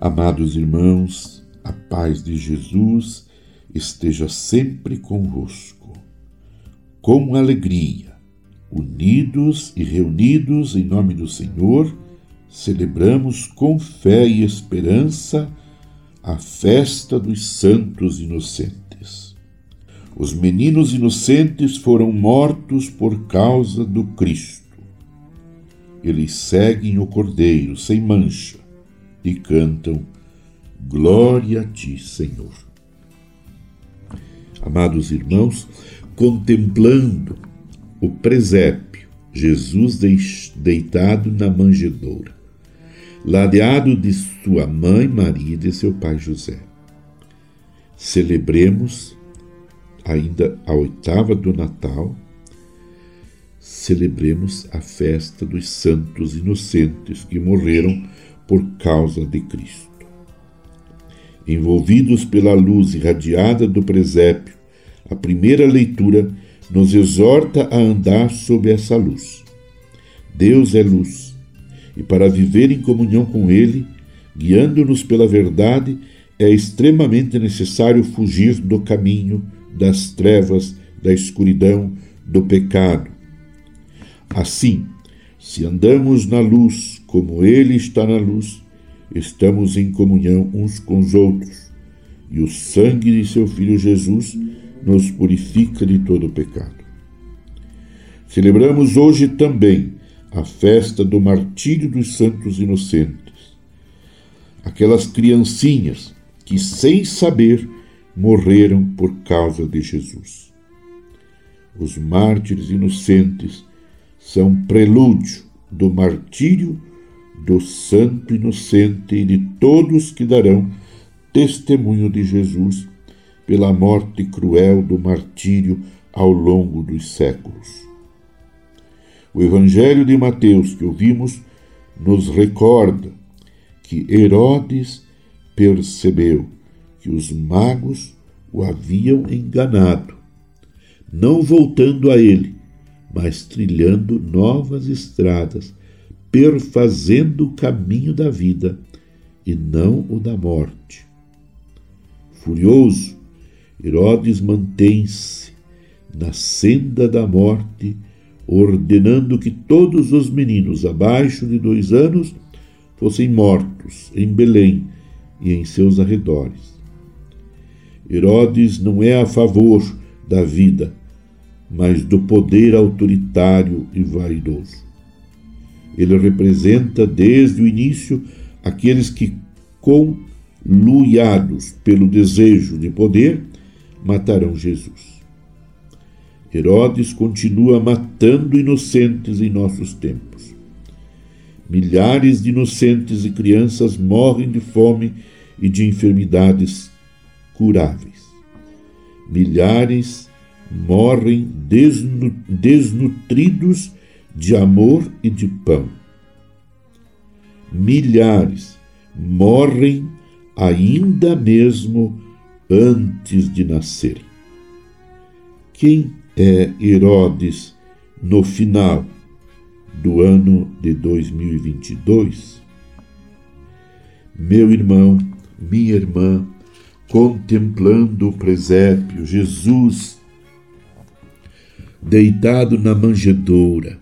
Amados irmãos, a paz de Jesus esteja sempre convosco. Com alegria, unidos e reunidos em nome do Senhor, celebramos com fé e esperança a festa dos santos inocentes. Os meninos inocentes foram mortos por causa do Cristo. Eles seguem o Cordeiro sem mancha e cantam Glória a ti, Senhor. Amados irmãos, contemplando o presépio, Jesus deitado na manjedoura, ladeado de sua mãe Maria e de seu pai José. Celebremos ainda a oitava do Natal, celebremos a festa dos santos inocentes que morreram por causa de Cristo. Envolvidos pela luz irradiada do presépio, a primeira leitura nos exorta a andar sob essa luz. Deus é luz, e para viver em comunhão com Ele, guiando-nos pela verdade, é extremamente necessário fugir do caminho das trevas, da escuridão, do pecado. Assim, se andamos na luz como Ele está na luz, estamos em comunhão uns com os outros, e o sangue de seu Filho Jesus nos purifica de todo pecado. Celebramos hoje também a festa do martírio dos santos inocentes, aquelas criancinhas que, sem saber, morreram por causa de Jesus. Os mártires inocentes são prelúdio do martírio do santo inocente e de todos que darão testemunho de Jesus pela morte cruel do martírio ao longo dos séculos. O Evangelho de Mateus que ouvimos nos recorda que Herodes percebeu que os magos o haviam enganado, não voltando a ele, mas trilhando novas estradas, perfazendo o caminho da vida e não o da morte. Furioso, Herodes mantém-se na senda da morte, ordenando que todos os meninos abaixo de dois anos fossem mortos em Belém e em seus arredores. Herodes não é a favor da vida, mas do poder autoritário e vaidoso. Ele representa desde o início aqueles que, conluiados pelo desejo de poder, matarão Jesus. Herodes continua matando inocentes em nossos tempos. Milhares de inocentes e crianças morrem de fome e de enfermidades curáveis. Milhares morrem desnutridos de amor e de pão. Milhares morrem ainda mesmo antes de nascerem. Quem é Herodes no final do ano de 2022? Meu irmão, minha irmã, contemplando o presépio, Jesus deitado na manjedoura,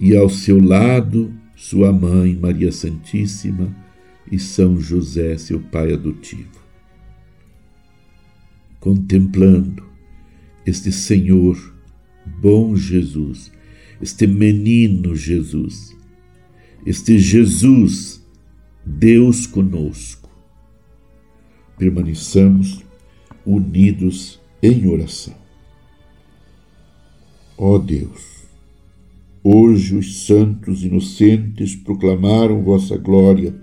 e ao seu lado sua mãe, Maria Santíssima, e São José, seu pai adotivo. Contemplando este Senhor, bom Jesus, este menino Jesus, este Jesus, Deus conosco, permaneçamos unidos em oração. Ó Deus, hoje os santos inocentes proclamaram vossa glória,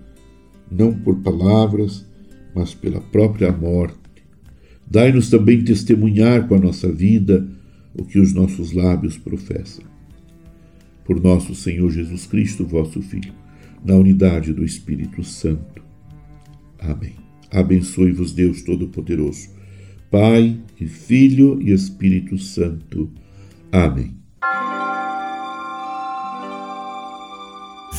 não por palavras, mas pela própria morte. Dai-nos também testemunhar com a nossa vida o que os nossos lábios professam. Por nosso Senhor Jesus Cristo, vosso Filho, na unidade do Espírito Santo. Amém. Abençoe-vos, Deus Todo-Poderoso, Pai e Filho e Espírito Santo. Amém.